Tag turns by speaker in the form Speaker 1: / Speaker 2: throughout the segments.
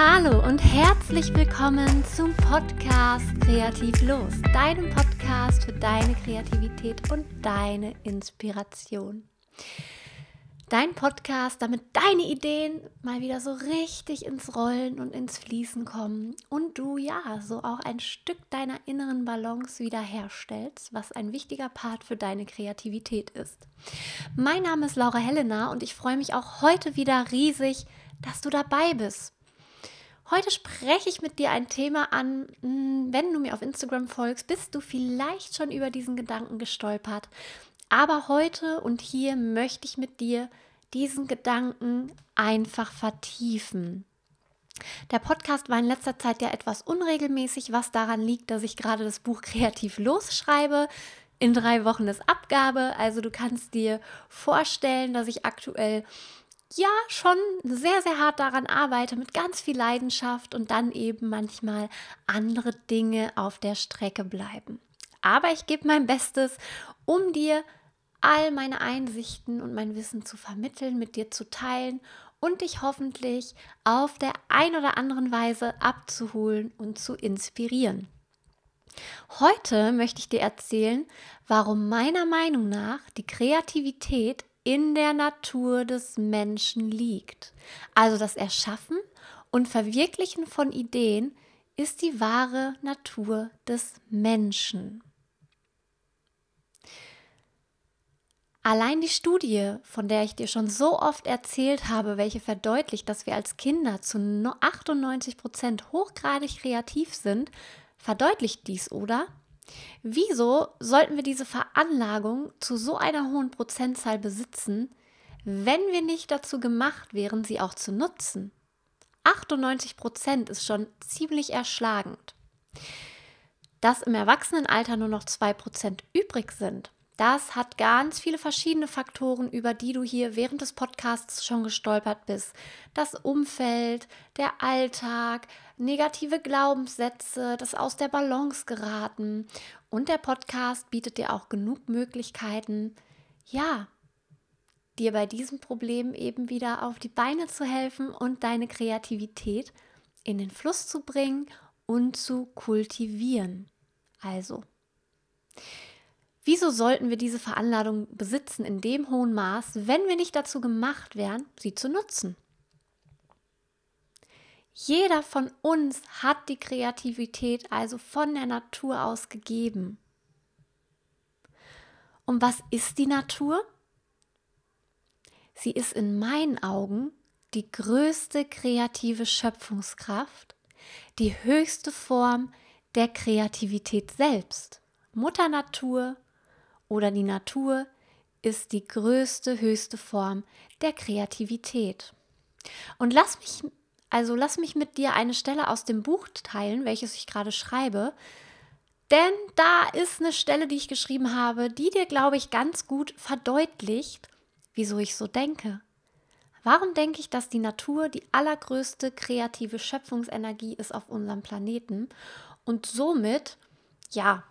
Speaker 1: Hallo und herzlich willkommen zum Podcast Kreativ Los, deinem Podcast für deine Kreativität und deine Inspiration. Dein Podcast, damit deine Ideen mal wieder so richtig ins Rollen und ins Fließen kommen und du ja so auch ein Stück deiner inneren Balance wiederherstellst, was ein wichtiger Part für deine Kreativität ist. Mein Name ist Laura Helena und ich freue mich auch heute wieder riesig, dass du dabei bist. Heute spreche ich mit dir ein Thema an, hm, wenn du mir auf Instagram folgst, bist du vielleicht schon über diesen Gedanken gestolpert. Aber heute und hier möchte ich mit dir diesen Gedanken einfach vertiefen. Der Podcast war in letzter Zeit ja etwas unregelmäßig, was daran liegt, dass ich gerade das Buch kreativ losschreibe. In drei Wochen ist Abgabe. Also du kannst dir vorstellen, dass ich aktuell ja schon sehr, sehr hart daran arbeite, mit ganz viel Leidenschaft und dann eben manchmal andere Dinge auf der Strecke bleiben. Aber ich gebe mein Bestes, um dir all meine Einsichten und mein Wissen zu vermitteln, mit dir zu teilen und dich hoffentlich auf der ein oder anderen Weise abzuholen und zu inspirieren. Heute möchte ich dir erzählen, warum meiner Meinung nach die Kreativität in der Natur des Menschen liegt. Also das Erschaffen und Verwirklichen von Ideen ist die wahre Natur des Menschen. Allein die Studie, von der ich dir schon so oft erzählt habe, welche verdeutlicht, dass wir als Kinder zu 98 Prozent hochgradig kreativ sind, verdeutlicht dies, oder? Wieso sollten wir diese Veranlagung zu so einer hohen Prozentzahl besitzen, wenn wir nicht dazu gemacht wären, sie auch zu nutzen? 98 Prozent ist schon ziemlich erschlagend. Dass im Erwachsenenalter nur noch 2 Prozent übrig sind, das hat ganz viele verschiedene Faktoren, über die du hier während des Podcasts schon gestolpert bist. Das Umfeld, der Alltag, negative Glaubenssätze, das aus der Balance geraten. Und der Podcast bietet dir auch genug Möglichkeiten, ja, dir bei diesem Problem eben wieder auf die Beine zu helfen und deine Kreativität in den Fluss zu bringen und zu kultivieren. Also, Wieso sollten wir diese Veranladung besitzen in dem hohen Maß, wenn wir nicht dazu gemacht wären, sie zu nutzen? Jeder von uns hat die Kreativität also von der Natur aus gegeben. Und was ist die Natur? Sie ist in meinen Augen die größte kreative Schöpfungskraft, die höchste Form der Kreativität selbst. Mutter Natur oder die Natur ist die größte, höchste Form der Kreativität. Und lass mich, also lass mich mit dir eine Stelle aus dem Buch teilen, welches ich gerade schreibe. Denn da ist eine Stelle, die ich geschrieben habe, die dir, glaube ich, ganz gut verdeutlicht, wieso ich so denke. Warum denke ich, dass die Natur die allergrößte kreative Schöpfungsenergie ist auf unserem Planeten und somit, ja,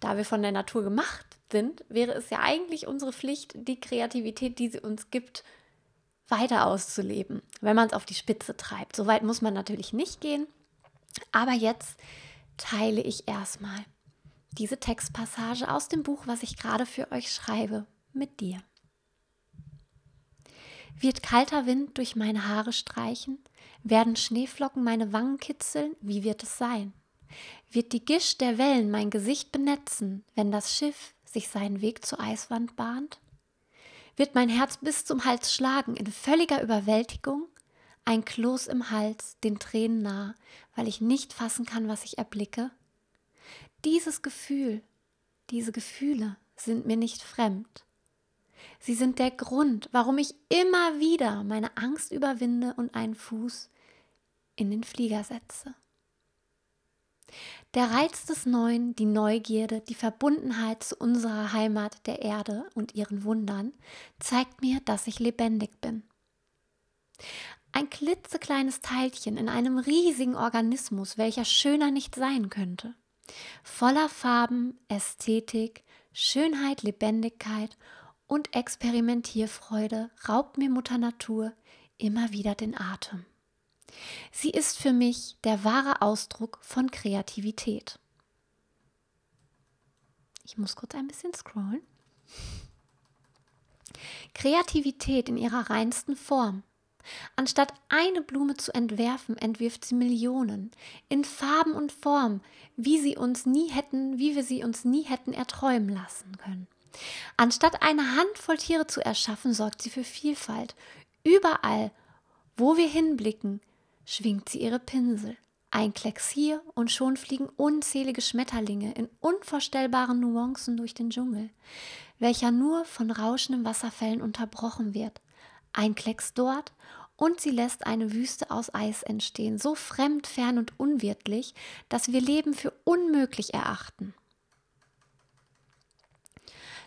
Speaker 1: da wir von der Natur gemacht sind, wäre es ja eigentlich unsere Pflicht, die Kreativität, die sie uns gibt, weiter auszuleben, wenn man es auf die Spitze treibt. So weit muss man natürlich nicht gehen. Aber jetzt teile ich erstmal diese Textpassage aus dem Buch, was ich gerade für euch schreibe, mit dir. Wird kalter Wind durch meine Haare streichen? Werden Schneeflocken meine Wangen kitzeln? Wie wird es sein? Wird die Gischt der Wellen mein Gesicht benetzen, wenn das Schiff sich seinen Weg zur Eiswand bahnt? Wird mein Herz bis zum Hals schlagen in völliger Überwältigung? Ein Kloß im Hals, den Tränen nah, weil ich nicht fassen kann, was ich erblicke? Dieses Gefühl, diese Gefühle sind mir nicht fremd. Sie sind der Grund, warum ich immer wieder meine Angst überwinde und einen Fuß in den Flieger setze. Der Reiz des Neuen, die Neugierde, die Verbundenheit zu unserer Heimat der Erde und ihren Wundern zeigt mir, dass ich lebendig bin. Ein klitzekleines Teilchen in einem riesigen Organismus, welcher schöner nicht sein könnte. Voller Farben, Ästhetik, Schönheit, Lebendigkeit und Experimentierfreude raubt mir Mutter Natur immer wieder den Atem. Sie ist für mich der wahre Ausdruck von Kreativität. Ich muss kurz ein bisschen scrollen. Kreativität in ihrer reinsten Form. Anstatt eine Blume zu entwerfen, entwirft sie Millionen in Farben und Form, wie sie uns nie hätten, wie wir sie uns nie hätten erträumen lassen können. Anstatt eine Handvoll Tiere zu erschaffen, sorgt sie für Vielfalt. Überall, wo wir hinblicken, schwingt sie ihre Pinsel. Ein Klecks hier und schon fliegen unzählige Schmetterlinge in unvorstellbaren Nuancen durch den Dschungel, welcher nur von rauschenden Wasserfällen unterbrochen wird. Ein Klecks dort und sie lässt eine Wüste aus Eis entstehen, so fremd, fern und unwirtlich, dass wir Leben für unmöglich erachten.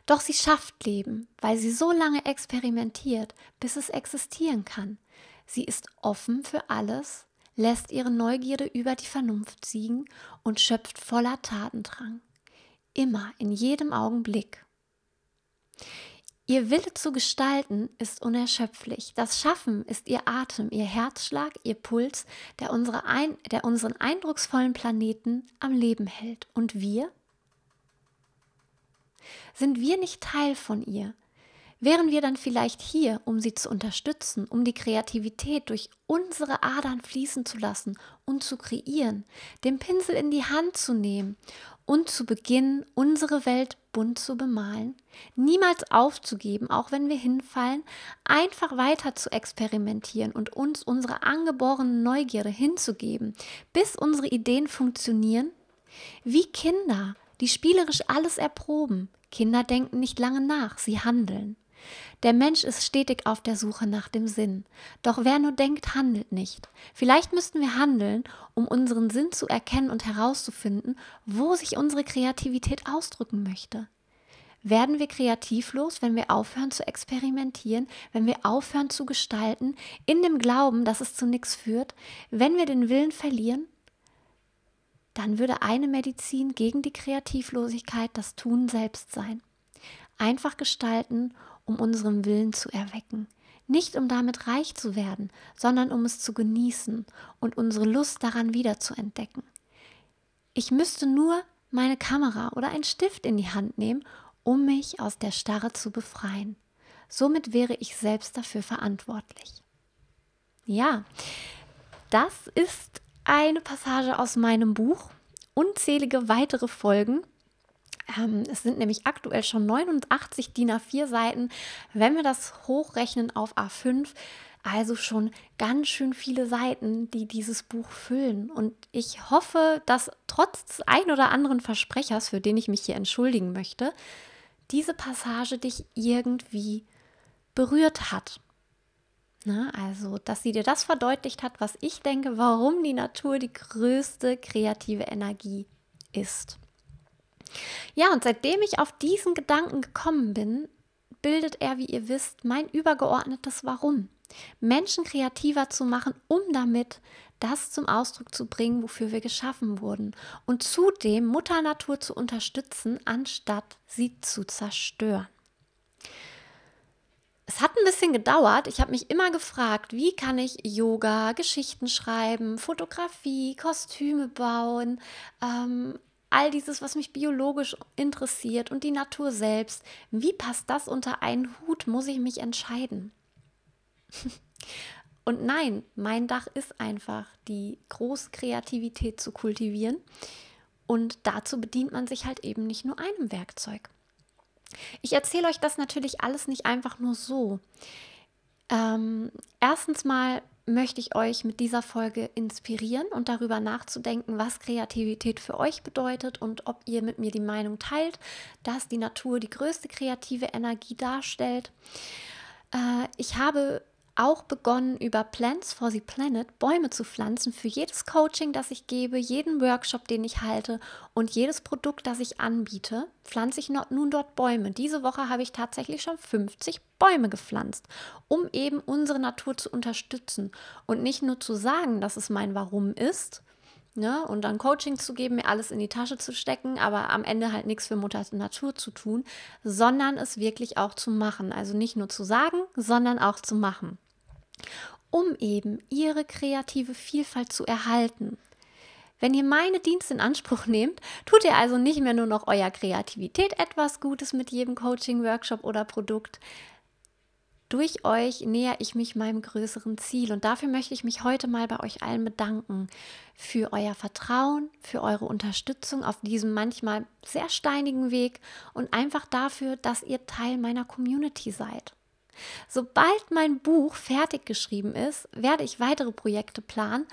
Speaker 1: Doch sie schafft Leben, weil sie so lange experimentiert, bis es existieren kann. Sie ist offen für alles, lässt ihre Neugierde über die Vernunft siegen und schöpft voller Tatendrang. Immer, in jedem Augenblick. Ihr Wille zu gestalten ist unerschöpflich. Das Schaffen ist ihr Atem, ihr Herzschlag, ihr Puls, der, unsere ein, der unseren eindrucksvollen Planeten am Leben hält. Und wir? Sind wir nicht Teil von ihr? Wären wir dann vielleicht hier, um sie zu unterstützen, um die Kreativität durch unsere Adern fließen zu lassen und zu kreieren, den Pinsel in die Hand zu nehmen und zu beginnen, unsere Welt bunt zu bemalen, niemals aufzugeben, auch wenn wir hinfallen, einfach weiter zu experimentieren und uns unsere angeborene Neugierde hinzugeben, bis unsere Ideen funktionieren? Wie Kinder, die spielerisch alles erproben. Kinder denken nicht lange nach, sie handeln. Der Mensch ist stetig auf der Suche nach dem Sinn. Doch wer nur denkt, handelt nicht. Vielleicht müssten wir handeln, um unseren Sinn zu erkennen und herauszufinden, wo sich unsere Kreativität ausdrücken möchte. Werden wir kreativlos, wenn wir aufhören zu experimentieren, wenn wir aufhören zu gestalten, in dem Glauben, dass es zu nichts führt, wenn wir den Willen verlieren? Dann würde eine Medizin gegen die Kreativlosigkeit das Tun selbst sein. Einfach gestalten um unseren Willen zu erwecken. Nicht um damit reich zu werden, sondern um es zu genießen und unsere Lust daran wiederzuentdecken. Ich müsste nur meine Kamera oder einen Stift in die Hand nehmen, um mich aus der Starre zu befreien. Somit wäre ich selbst dafür verantwortlich. Ja, das ist eine Passage aus meinem Buch. Unzählige weitere Folgen ähm, es sind nämlich aktuell schon 89 DIN A4 Seiten. Wenn wir das hochrechnen auf A5, also schon ganz schön viele Seiten, die dieses Buch füllen. Und ich hoffe, dass trotz des ein oder anderen Versprechers, für den ich mich hier entschuldigen möchte, diese Passage dich irgendwie berührt hat. Na, also, dass sie dir das verdeutlicht hat, was ich denke, warum die Natur die größte kreative Energie ist. Ja, und seitdem ich auf diesen Gedanken gekommen bin, bildet er, wie ihr wisst, mein übergeordnetes Warum. Menschen kreativer zu machen, um damit das zum Ausdruck zu bringen, wofür wir geschaffen wurden. Und zudem Mutter Natur zu unterstützen, anstatt sie zu zerstören. Es hat ein bisschen gedauert. Ich habe mich immer gefragt, wie kann ich Yoga, Geschichten schreiben, Fotografie, Kostüme bauen, ähm, all dieses, was mich biologisch interessiert und die Natur selbst, wie passt das unter einen Hut, muss ich mich entscheiden. und nein, mein Dach ist einfach, die große Kreativität zu kultivieren. Und dazu bedient man sich halt eben nicht nur einem Werkzeug. Ich erzähle euch das natürlich alles nicht einfach nur so. Ähm, erstens mal möchte ich euch mit dieser Folge inspirieren und darüber nachzudenken, was Kreativität für euch bedeutet und ob ihr mit mir die Meinung teilt, dass die Natur die größte kreative Energie darstellt. Äh, ich habe auch begonnen, über Plants for the Planet Bäume zu pflanzen für jedes Coaching, das ich gebe, jeden Workshop, den ich halte und jedes Produkt, das ich anbiete, pflanze ich nun dort Bäume. Diese Woche habe ich tatsächlich schon 50 Bäume gepflanzt, um eben unsere Natur zu unterstützen und nicht nur zu sagen, dass es mein Warum ist, Ne, und dann Coaching zu geben, mir alles in die Tasche zu stecken, aber am Ende halt nichts für Mutter Natur zu tun, sondern es wirklich auch zu machen. Also nicht nur zu sagen, sondern auch zu machen. Um eben ihre kreative Vielfalt zu erhalten. Wenn ihr meine Dienste in Anspruch nehmt, tut ihr also nicht mehr nur noch eurer Kreativität etwas Gutes mit jedem Coaching, Workshop oder Produkt. Durch euch näher ich mich meinem größeren Ziel und dafür möchte ich mich heute mal bei euch allen bedanken für euer Vertrauen, für eure Unterstützung auf diesem manchmal sehr steinigen Weg und einfach dafür, dass ihr Teil meiner Community seid. Sobald mein Buch fertig geschrieben ist, werde ich weitere Projekte planen,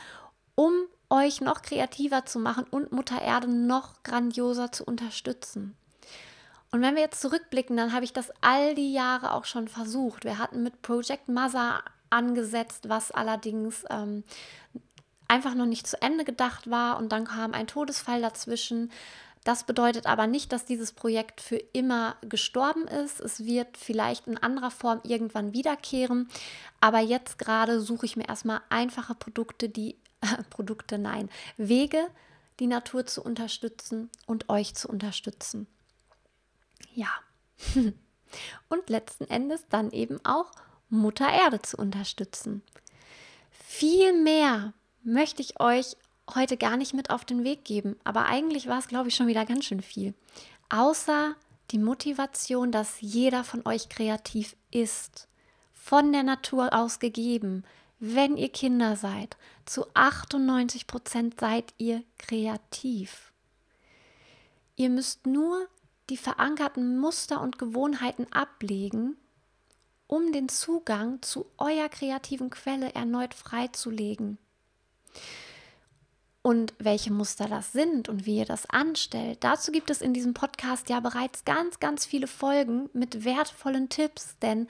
Speaker 1: um euch noch kreativer zu machen und Mutter Erde noch grandioser zu unterstützen. Und wenn wir jetzt zurückblicken, dann habe ich das all die Jahre auch schon versucht. Wir hatten mit Project Mother angesetzt, was allerdings ähm, einfach noch nicht zu Ende gedacht war und dann kam ein Todesfall dazwischen. Das bedeutet aber nicht, dass dieses Projekt für immer gestorben ist. Es wird vielleicht in anderer Form irgendwann wiederkehren. Aber jetzt gerade suche ich mir erstmal einfache Produkte, die Produkte, nein, Wege, die Natur zu unterstützen und euch zu unterstützen. Ja. und letzten Endes dann eben auch Mutter Erde zu unterstützen. Viel mehr möchte ich euch heute gar nicht mit auf den Weg geben, aber eigentlich war es, glaube ich, schon wieder ganz schön viel. Außer die Motivation, dass jeder von euch kreativ ist, von der Natur aus gegeben, wenn ihr Kinder seid, zu 98 Prozent seid ihr kreativ. Ihr müsst nur die verankerten Muster und Gewohnheiten ablegen, um den Zugang zu eurer kreativen Quelle erneut freizulegen. Und welche Muster das sind und wie ihr das anstellt, dazu gibt es in diesem Podcast ja bereits ganz, ganz viele Folgen mit wertvollen Tipps, denn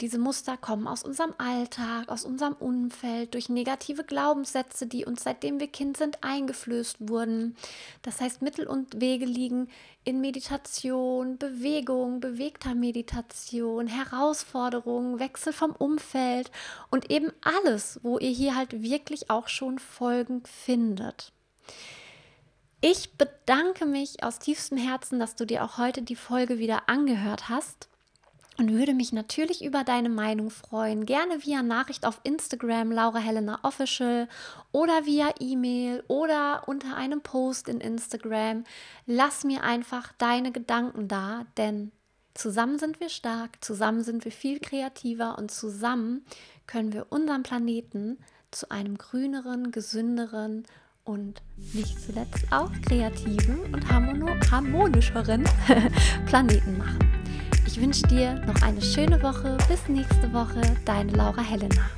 Speaker 1: diese Muster kommen aus unserem Alltag, aus unserem Umfeld, durch negative Glaubenssätze, die uns seitdem wir Kind sind eingeflößt wurden. Das heißt, Mittel und Wege liegen in Meditation, Bewegung, bewegter Meditation, Herausforderungen, Wechsel vom Umfeld und eben alles, wo ihr hier halt wirklich auch schon Folgen findet. Ich bedanke mich aus tiefstem Herzen, dass du dir auch heute die Folge wieder angehört hast und würde mich natürlich über deine Meinung freuen. Gerne via Nachricht auf Instagram Laura Helena Official oder via E-Mail oder unter einem Post in Instagram. Lass mir einfach deine Gedanken da, denn zusammen sind wir stark, zusammen sind wir viel kreativer und zusammen können wir unseren Planeten zu einem grüneren, gesünderen und nicht zuletzt auch kreativen und harmonischeren Planeten machen. Ich wünsche dir noch eine schöne Woche. Bis nächste Woche, deine Laura Helena.